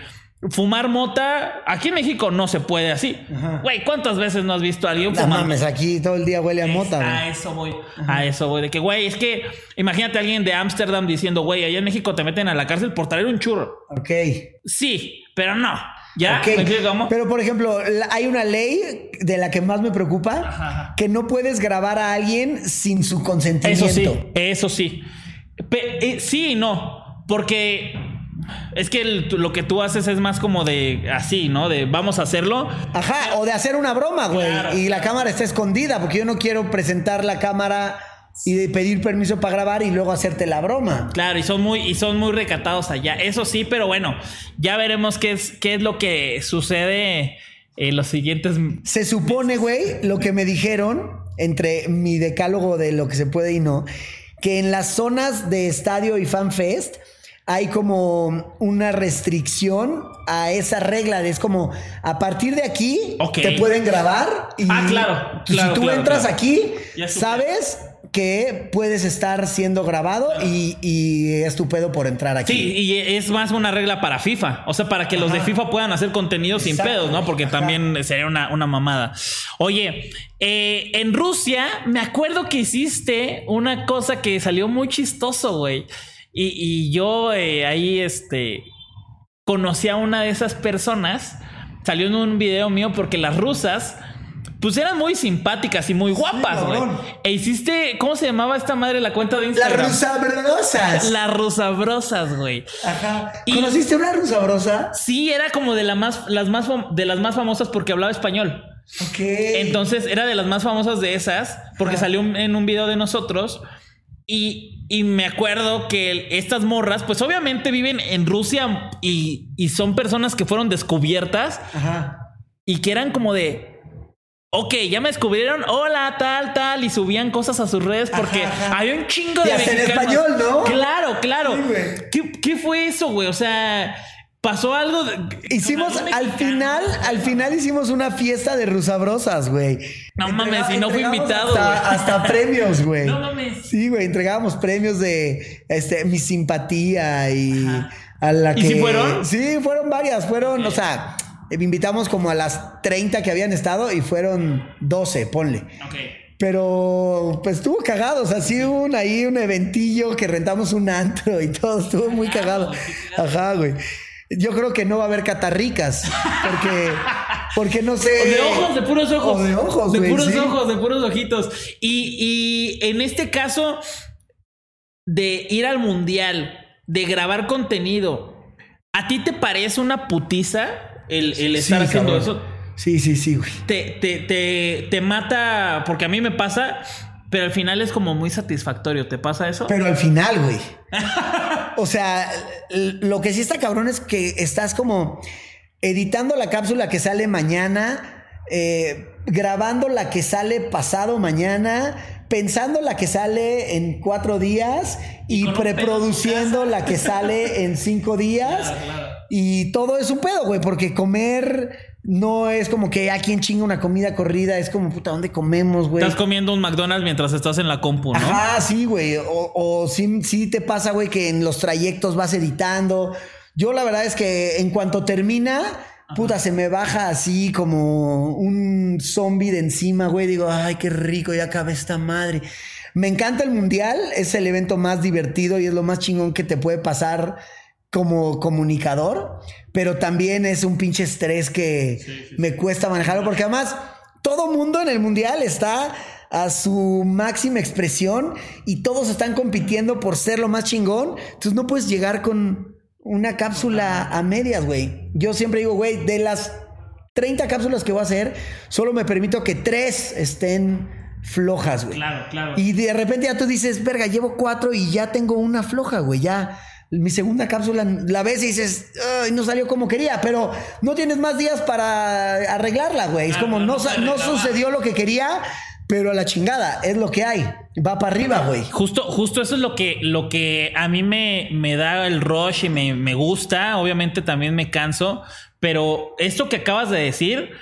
Fumar mota, aquí en México no se puede así. Güey, ¿cuántas veces no has visto a alguien No mames, aquí todo el día huele a mota, A eso voy. A eso voy. De que, güey, es que imagínate a alguien de Ámsterdam diciendo, güey, allá en México te meten a la cárcel por traer un churro. Ok. Sí, pero no. ¿Ya? Ok. ¿Me explico cómo? Pero, por ejemplo, hay una ley de la que más me preocupa ajá. que no puedes grabar a alguien sin su consentimiento. Eso sí, eso sí. Pe- eh, sí y no. Porque es que el- lo que tú haces es más como de así, ¿no? De vamos a hacerlo. Ajá, o de hacer una broma, güey. Claro. Y la cámara está escondida, porque yo no quiero presentar la cámara y de pedir permiso para grabar y luego hacerte la broma. Claro, y son muy, y son muy recatados allá. Eso sí, pero bueno, ya veremos qué es, qué es lo que sucede en los siguientes. Se supone, güey, lo que me dijeron entre mi decálogo de lo que se puede y no, que en las zonas de estadio y fanfest hay como una restricción a esa regla de es como a partir de aquí te pueden grabar y Ah, claro, si tú claro, entras claro. aquí sabes que puedes estar siendo grabado y, y es tu pedo por entrar aquí. Sí, y es más una regla para FIFA. O sea, para que los de FIFA puedan hacer contenido sin pedos, ¿no? Porque Ajá. también sería una, una mamada. Oye, eh, en Rusia me acuerdo que hiciste una cosa que salió muy chistoso, güey. Y, y yo eh, ahí, este, conocí a una de esas personas. Salió en un video mío porque las rusas, pues eran muy simpáticas y muy guapas, güey. e hiciste, ¿cómo se llamaba esta madre la cuenta de Las Instagram? rusabrosas. Las rusabrosas, güey. Ajá. Y- ¿Conociste una rusabrosa? Sí, era como de, la más, las más de las más famosas porque hablaba español. Ok. Entonces era de las más famosas de esas porque Ajá. salió en un video de nosotros. Y, y me acuerdo que estas morras, pues obviamente viven en Rusia y, y son personas que fueron descubiertas Ajá. y que eran como de. Ok, ya me descubrieron, hola, tal, tal, y subían cosas a sus redes porque Ajá, ajá. había un chingo Y de hasta en español, ¿no? Claro, claro. Sí. ¿Qué, qué fue eso, güey? O sea, pasó algo. de- Hicimos, al final, al final hicimos una fiesta de rusabrosas, güey. No Entrega- mames, y no fui invitado, Hasta, premios, güey. No mames. Sí, güey, entregábamos premios de este, mi simpatía y Ajá. a la ¿Y que. sí fueron? Sí, fueron varias. Fueron, o sea, invitamos como a las 30 que habían estado y fueron 12, ponle. Ok. Pero pues estuvo cagado, o sea, sí hubo un, ahí un eventillo que rentamos un antro y todo, estuvo muy cagado. Ajá, güey. Yo creo que no va a haber catarricas, porque, porque no sé. De ojos, de puros ojos. O de ojos, De puros sí. ojos, de puros ojitos. Y, y en este caso, de ir al mundial, de grabar contenido, ¿a ti te parece una putiza el, el estar Sí, haciendo cabrón. eso? Sí, sí, sí, güey. Te, te, te, te mata, porque a mí me pasa, pero al final es como muy satisfactorio. ¿Te pasa eso? Pero al final, güey. O sea, lo que sí está cabrón es que estás como editando la cápsula que sale mañana, eh, grabando la que sale pasado mañana, pensando la que sale en cuatro días y, preproduciendo la que sale en cinco días. Claro, claro. Y todo es un pedo, güey, porque comer no es como que a quien chinga una comida corrida, es como, puta, ¿dónde comemos, güey? Estás comiendo un McDonald's mientras estás en la compu, ¿no? Ajá, sí, güey. O, o sí, sí te pasa, güey, que en los trayectos vas editando. Yo la verdad es que en cuanto termina, puta, se me baja así como un zombie de encima, güey. Digo, ay, qué rico, ya acaba esta madre. Me encanta el mundial, es el evento más divertido y es lo más chingón que te puede pasar como comunicador, pero también es un pinche estrés que me cuesta manejarlo porque además todo mundo en el mundial está a su máxima expresión y todos están compitiendo por ser lo más chingón, entonces no puedes llegar con una cápsula a medias, güey. Yo siempre digo, güey, de las 30 cápsulas que voy a hacer, solo me permito que tres estén flojas, güey. Claro, claro. Y de repente ya tú dices, verga, llevo cuatro y ya tengo una floja, güey, ya mi segunda cápsula la ves y dices, Ay, no salió como quería, pero no tienes más días para arreglarla, güey. Es como no, no sucedió lo que quería, pero a la chingada, es lo que hay. Va para arriba, güey. Justo, justo eso es lo que, lo que a mí me, me da el rush y me, me gusta. Obviamente también me canso, pero esto que acabas de decir,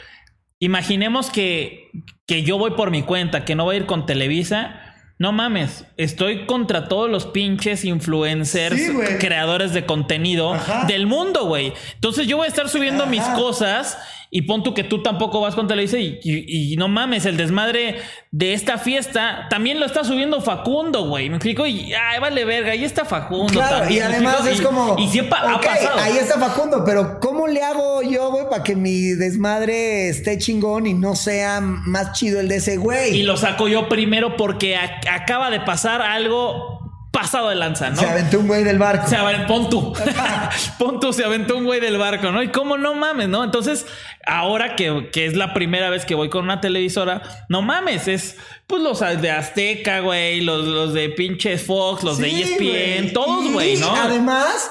imaginemos que, que yo voy por mi cuenta, que no voy a ir con Televisa no mames, estoy contra todos los pinches influencers, creadores de contenido del mundo, güey. Entonces yo voy a estar subiendo mis cosas y pon tú que tú tampoco vas con Televisa y, y, no mames, el desmadre de esta fiesta también lo está subiendo Facundo, güey. Me explico y ay, vale verga, ahí está Facundo. Claro, y además es como. Y, siempre ha pasado. Ahí está Facundo, pero ¿cómo le hago yo, güey, para que mi desmadre esté chingón y no sea más chido el de ese güey? Y lo saco yo primero porque acaba de pasar algo pasado de lanza, ¿no? Se aventó un güey del barco. Se aventó, pon tú. pon tú, se aventó un güey del barco, ¿no? Y cómo no mames, ¿no? Entonces, ahora que, es la primera vez que voy con una televisora, no mames, es pues los de Azteca, güey, los, los de pinches Fox, los de ESPN, todos, güey, ¿no? Además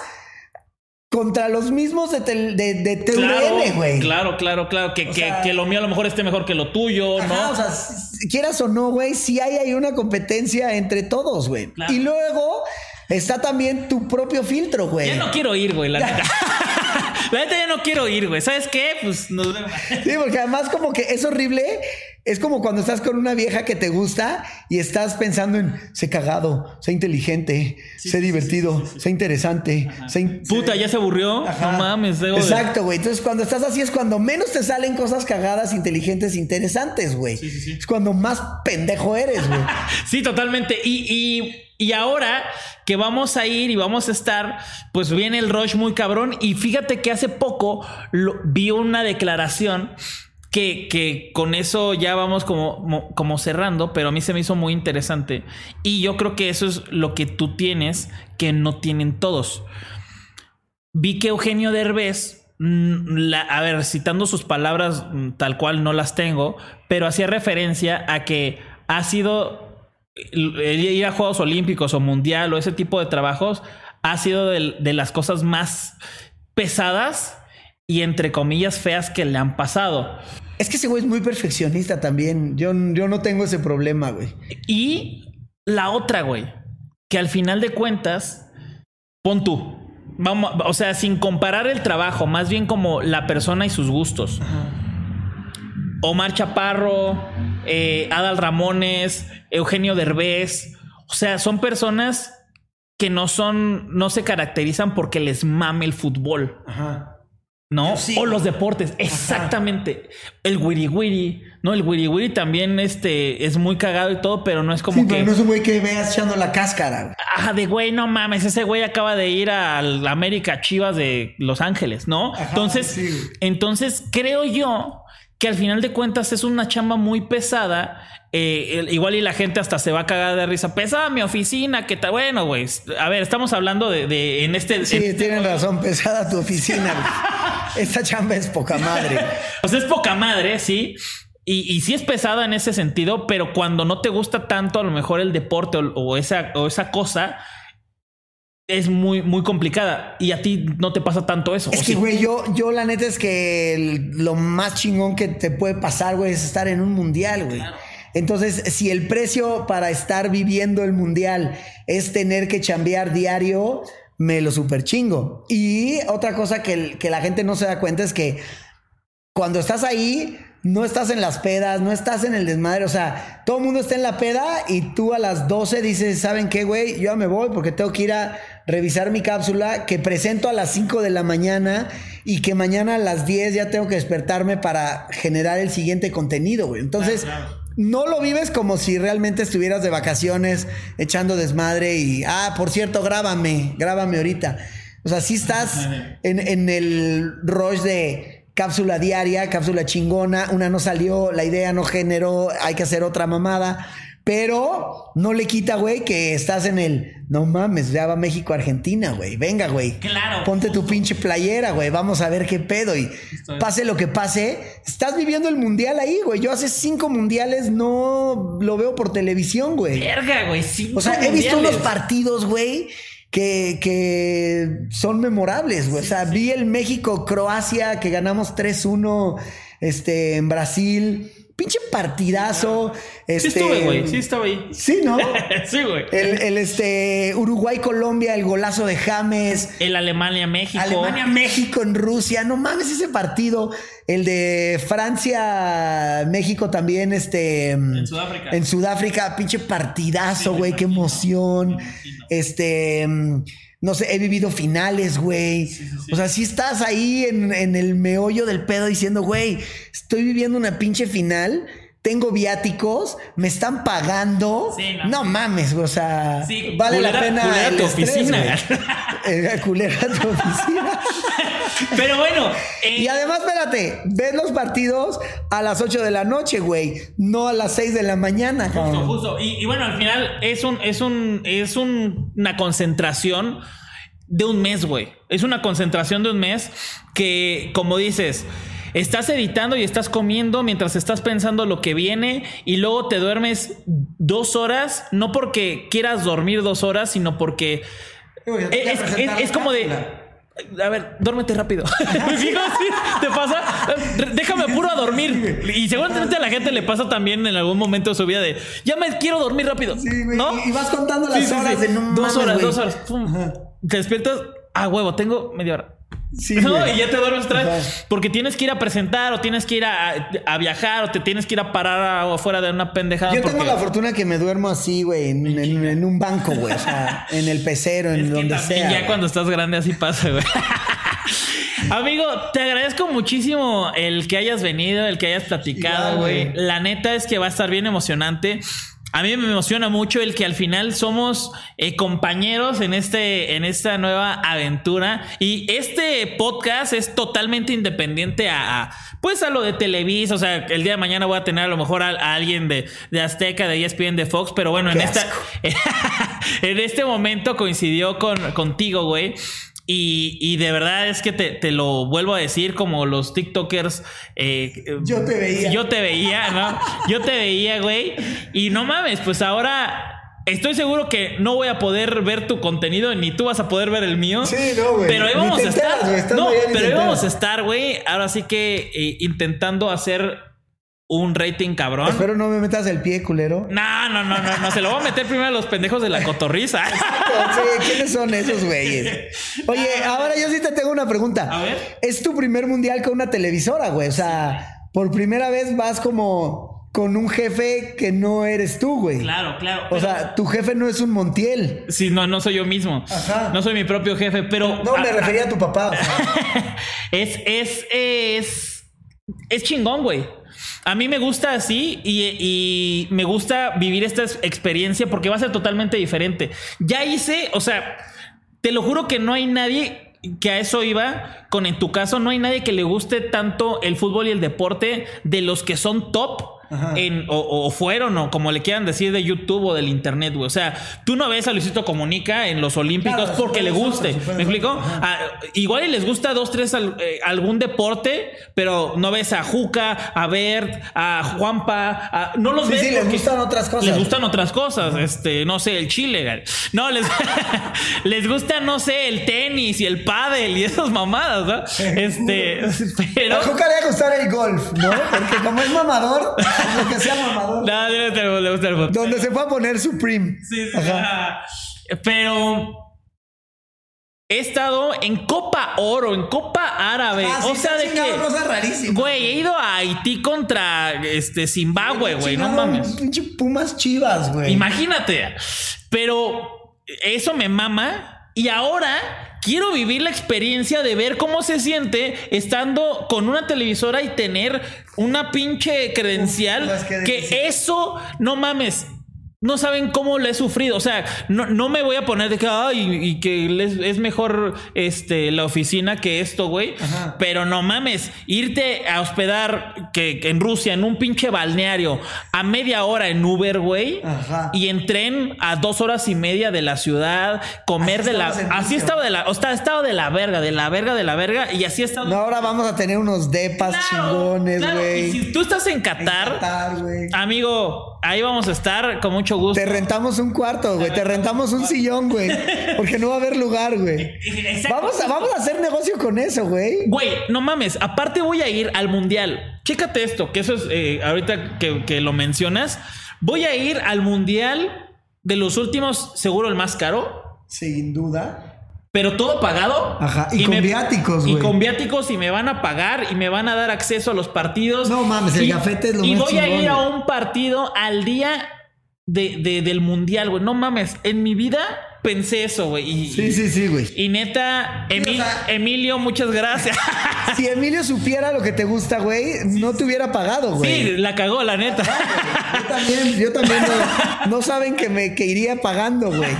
contra los mismos de, de, de TUDN, güey. Claro, claro, claro. Que, que, lo mío a lo mejor esté mejor que lo tuyo, ¿no? O sea, quieras o no, güey, sí hay ahí una competencia entre todos, güey. Y luego está también tu propio filtro, güey. Ya no quiero ir, güey, la neta. La neta ya no quiero ir, güey. ¿Sabes qué? Pues nos vemos. Sí, porque además como que es horrible es como cuando estás con una vieja que te gusta y estás pensando en sé cagado, sé inteligente, sé divertido, sé interesante. Puta, ya se aburrió. No mames. Exacto, güey. Entonces, cuando estás así es cuando menos te salen cosas cagadas, inteligentes, interesantes, güey. Es cuando más pendejo eres, güey. sí, totalmente. Y, y, ahora que vamos a ir y vamos a estar, pues viene el rush muy cabrón. Y fíjate que hace poco vi una declaración que, con eso ya vamos como, como cerrando, pero a mí se me hizo muy interesante. Y yo creo que eso es lo que tú tienes que no tienen todos. Vi que Eugenio Derbez, mm, a ver, citando sus palabras mm, tal cual no las tengo, pero hacía referencia a que ha sido ir a Juegos Olímpicos o Mundial o ese tipo de trabajos, ha sido de las cosas más pesadas y entre comillas feas que le han pasado. Es que ese güey es muy perfeccionista también. Yo, yo no tengo ese problema, güey. Y la otra, güey, que al final de cuentas, pon tú. Vamos, o sea, sin comparar el trabajo, más bien como la persona y sus gustos. Omar Chaparro, eh, Adal Ramones, Eugenio Derbez. O sea, son personas que no son, no se caracterizan porque les mame el fútbol. Ajá. ¿no? O los deportes, exactamente. El wiri wiri, ¿no? El wiri wiri también este, es muy cagado y todo, pero no es como que. no es un güey que veas echando la cáscara. Ah, de güey, no mames, ese güey acaba de ir al América Chivas de Los Ángeles, ¿no? entonces, entonces creo yo que al final de cuentas es una chamba muy pesada. Eh, igual y la gente hasta se va a cagar de risa. Pesada mi oficina, que está bueno, güey. A ver, estamos hablando de, en este. Sí, tienen razón, pesada tu oficina. Esta chamba es poca madre. Pues es poca madre, sí. Y, y, sí es pesada en ese sentido, pero cuando no te gusta tanto a lo mejor el deporte o, esa, o esa cosa, es muy, muy complicada. Y a ti no te pasa tanto eso. Es que, güey, yo, yo la neta es que lo más chingón que te puede pasar, güey, es estar en un mundial, güey. Entonces, si el precio para estar viviendo el mundial es tener que chambear diario, me lo super chingo. Y otra cosa que, que la gente no se da cuenta es que cuando estás ahí, no estás en las pedas, no estás en el desmadre, o sea, todo el mundo está en la peda y tú a las 12 dices, ¿saben qué, güey? Yo ya me voy porque tengo que ir a revisar mi cápsula que presento a las 5 de la mañana y que mañana a las 10 ya tengo que despertarme para generar el siguiente contenido, güey. Entonces, no lo vives como si realmente estuvieras de vacaciones echando desmadre y, ah, por cierto, grábame, grábame ahorita. O sea, sí estás en, en el rush de cápsula diaria, cápsula chingona, una no salió, la idea no generó, hay que hacer otra mamada. Pero no le quita, güey, que estás en el. No mames, ya va México Argentina, güey. Venga, güey. Claro. Ponte tu pinche playera, güey. Vamos a ver qué pedo. Y pase lo que pase, estás viviendo el mundial ahí, güey. Yo hace cinco mundiales no lo veo por televisión, güey. Verga, güey. Cinco O sea, he visto unos partidos, güey, que, que son memorables, güey. o sea, vi el México-Croacia que ganamos 3-1 este, en Brasil. Pinche partidazo. Sí Este, estuve, güey. Sí estaba ahí. Sí, ¿no? sí, güey. El, el, este Uruguay-Colombia, el golazo de James. El Alemania-México. Alemania-México en Rusia. No mames ese partido. El de Francia-México también, este. En Sudáfrica. En Sudáfrica, pinche partidazo, güey. Qué emoción. Este. No sé, he vivido finales, güey. O sea, si estás ahí en, en el meollo del pedo diciendo, güey, estoy viviendo una pinche final tengo viáticos, me están pagando. Sí, no. no. mames, o sea, Sí, vale la pena. culera el tu estrés, oficina. Eh, culera tu oficina. Pero bueno, eh, Y además, espérate, ves los partidos a las 8 de la noche, güey, no a las 6 de la mañana. Justo, cabrón. justo. Y, y bueno, al final es un, es un, es un- una concentración de un mes, güey. Es una concentración de un mes que, como dices, estás editando y estás comiendo mientras estás pensando lo que viene y luego te duermes dos horas, no porque quieras dormir dos horas, sino porque es, es- es como de. A ver, duérmete rápido. Fijo, sí, ¿Te pasa? Déjame apuro a dormir. Y seguramente a la gente le pasa también en algún momento de su vida de ya me quiero dormir rápido. Sí, güey, ¿No? y- vas contando las horas de no Dos mames, horas, güey. dos horas. Pum. Te despiertas. Ah, huevo, tengo media hora. Sí, No, güey. y ya te duermes. Ajá. Porque tienes que ir a presentar, o tienes que ir a, a viajar, o te tienes que ir a parar a- afuera de una pendejada. Yo porque- tengo la fortuna que me duermo así, güey, en, en- en un banco, güey. O sea, en el pecero, en Es donde sea. Ya güey. cuando estás grande así pasa, güey. Amigo, te agradezco muchísimo el que hayas venido, el que hayas platicado, güey. La neta es que va a estar bien emocionante. A mí me emociona mucho el que al final somos eh, compañeros en, este, en esta nueva aventura. Y este podcast es totalmente independiente a, a, pues a lo de Televisa. O sea, el día de mañana voy a tener a lo mejor a, a alguien de, de Azteca, de ESPN, de Fox. Pero bueno, en esta, en este momento coincidió con, contigo, güey. Y, y de verdad es que te, te lo vuelvo a decir como los TikTokers. eh, Yo te veía. Yo te veía, ¿no? Yo te veía, güey. Y no mames, pues ahora estoy seguro que no voy a poder ver tu contenido ni tú vas a poder ver el mío. Sí, no, güey. Pero ahí vamos a estar. enteras, No, pero ahí vamos a estar, güey. Ahora sí que eh, intentando hacer un rating cabrón. Espero no me metas el pie, culero. No, no, no, no, no. Se lo voy a meter primero a los pendejos de la cotorriza. Sí, ¿quiénes son esos güeyes? Oye, ahora yo sí te tengo una pregunta. A ver. Es tu primer mundial con una televisora, güey. O sea, por primera vez vas como con un jefe que no eres tú, güey. Claro, claro. O sea, tu jefe no es un Montiel. Sí, no, no soy yo mismo. Ajá. No soy mi propio jefe, pero. No, me refería a tu papá. o sea. es, es, es, es chingón, güey. A mí me gusta así y, y me gusta vivir esta experiencia porque va a ser totalmente diferente. Ya hice, o sea, te lo juro que no hay nadie que a eso iba, con en tu caso, no hay nadie que le guste tanto el fútbol y el deporte de los que son top. En, o, o fueron, o como le quieran decir de YouTube o del internet, güey. O sea, tú no ves a Luisito Comunica en los Olímpicos Claro, porque le guste. ¿Me explico? Ah, igual y les gusta dos, tres al- eh, algún deporte, pero no ves a Juca, a Bert, a Juanpa, a- no los Sí, ves. sí, les gustan otras cosas. Les gustan otras cosas, este, no sé, el chile, no les, les gusta, no sé, el tenis y el pádel y esas mamadas, ¿no? Este, pero A Juca le va a gustar el golf, ¿no? Porque como es mamador, lo que sea mamador. no, le gusta el- le gusta el fútbol. Donde se fue a poner Supreme. Sí, sí, Ajá. Pero he estado en Copa Oro, en Copa Árabe. Ah, sí, o sea, de que. Güey, he ido a Haití contra este Zimbabue, güey. No mames. Pinche Pumas chivas, güey. Imagínate. Pero eso me mama. Y ahora quiero vivir la experiencia de ver cómo se siente estando con una televisora y tener una pinche credencial. Uf, que que eso, no mames. No saben cómo le he sufrido. O sea, no, no me voy a poner de que ay, y que les- es mejor este, la oficina que esto, güey. Ajá. Pero no mames, irte a hospedar que, que en Rusia, en un pinche balneario, a media hora en Uber, güey. Y en tren a dos horas y media de la ciudad, comer Así de la. Así estaba de la. O sea, estaba de la verga, de la verga, de la verga. Y así estaba. No, ahora vamos a tener unos depas chingones, claro. güey. Y si tú estás en En Qatar, amigo, ahí vamos a estar con mucho gusto. Te rentamos un cuarto, güey. Te rentamos un sillón, güey. Porque no va a haber lugar, güey. Vamos a, vamos a hacer negocio con eso, güey. Güey, no mames. Aparte voy a ir al mundial. Chécate esto, que eso es eh, ahorita que, que lo mencionas. Voy a ir al mundial de los últimos, seguro el más caro, Sin duda. Pero todo pagado. Ajá, y con viáticos, Y güey. con viáticos y me van a pagar y me van a dar acceso a los partidos. No mames, el Y- gafete es lo Y más voy a ir a un partido al día de, de- del mundial, güey. No mames, en mi vida pensé eso, güey. Y, Sí, sí, sí, güey. Y neta, Emi- o sea- Emilio, muchas gracias. Si Emilio supiera lo que te gusta, güey, no te hubiera pagado, güey. sí, la cagó, la neta. Yo también, yo también no, no saben que me que iría pagando, güey.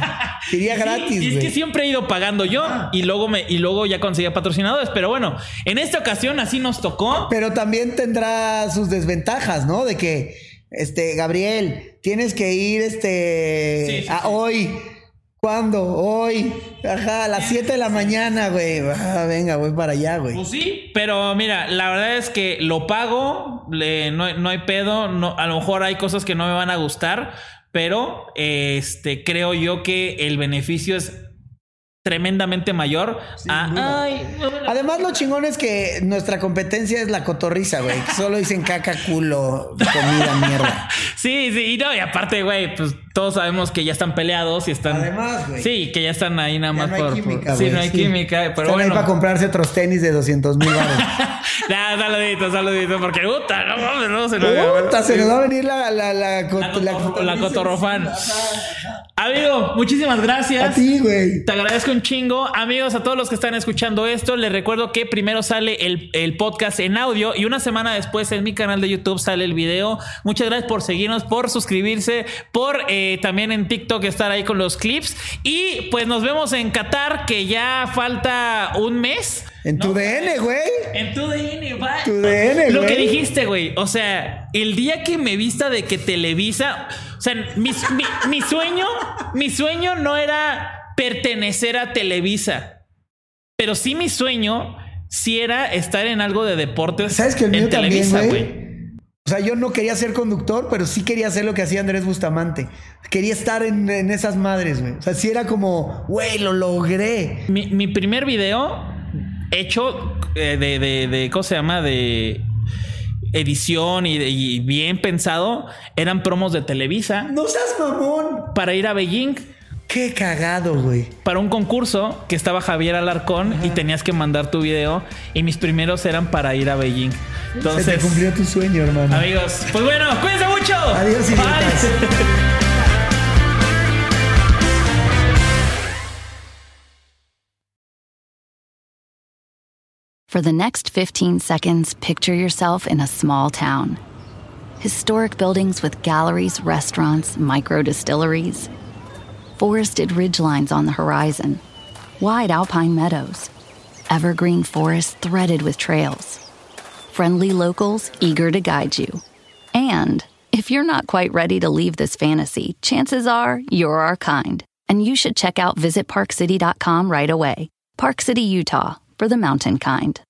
Que iría gratis, Y es güey. que siempre he ido pagando yo y luego me y luego ya conseguía patrocinadores, pero bueno, en esta ocasión así nos tocó. Pero también tendrá sus desventajas, ¿no? De que, este, Gabriel, tienes que ir, este, Sí, a hoy. ¿Cuándo? Hoy. Ajá, a las 7 de la mañana, güey. Ah, venga, voy para allá, güey. Pues sí, pero mira, la verdad es que lo pago, le- no, no hay pedo, no, a lo mejor hay cosas que no me van a gustar, pero este creo yo que el beneficio es tremendamente mayor. a, ay, no Además, lo chingón es que nuestra competencia es la cotorriza, güey. Solo dicen caca, culo, comida, mierda. Sí, sí, y no, y aparte, güey, pues todos sabemos que ya están peleados y están. Además, güey. Sí, que ya están ahí nada Ya más no hay química, por- sí, no hay sí. química, pero Están ahí para comprarse otros tenis de 200 mil baros. Ya, saludito, saludito, porque puta, no mames, no se nos Puta, se nos va a venir la, la, la, La cotor- la cotorriza cotorrofan. Amigo, muchísimas gracias. A ti, güey. Te agradezco un chingo. Amigos, a todos los que están escuchando esto, les recuerdo que primero sale el, el podcast en audio y una semana después en mi canal de YouTube sale el video. Muchas gracias por seguirnos, por suscribirse, por eh, también en TikTok estar ahí con los clips. Y pues nos vemos en Qatar, que ya falta un mes. En tu ¿no? DN, güey. En tu DN, va. Tu DN, Lo que dijiste, güey. O sea, el día que me vista de que Televisa. O sea, mi, mi- mi sueño, mi sueño no era pertenecer a Televisa. Pero sí mi sueño sí era estar en algo de deportes. ¿Sabes que el en mío también, Televisa, güey? O sea, yo no quería ser conductor, pero sí quería hacer lo que hacía Andrés Bustamante. Quería estar en, en esas madres, güey. O sea, sí era como, güey, lo logré. Mi, mi primer video hecho eh, de, de, de- ¿cómo se llama? De edición y, de- y bien pensado eran promos de Televisa No seas mamón. para ir a Beijing. Qué cagado, güey. para un concurso que estaba Javier Alarcón y tenías que mandar tu video y mis primeros eran para ir a Beijing. Se Entonces, te cumplió tu sueño, hermano. amigos, pues bueno, cuídense mucho. Adiós, idiotas. Bye. For the next 15 seconds, picture yourself in a small town. Historic buildings with galleries, restaurants, micro distilleries. Forested ridgelines on the horizon. Wide alpine meadows. Evergreen forests threaded with trails. Friendly locals eager to guide you. And if you're not quite ready to leave this fantasy, chances are you're our kind. And you should check out visitparkcity.com right away. Park City, Utah, for the mountain kind.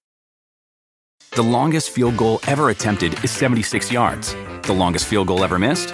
The longest field goal ever attempted is 76 yards. The longest field goal ever missed?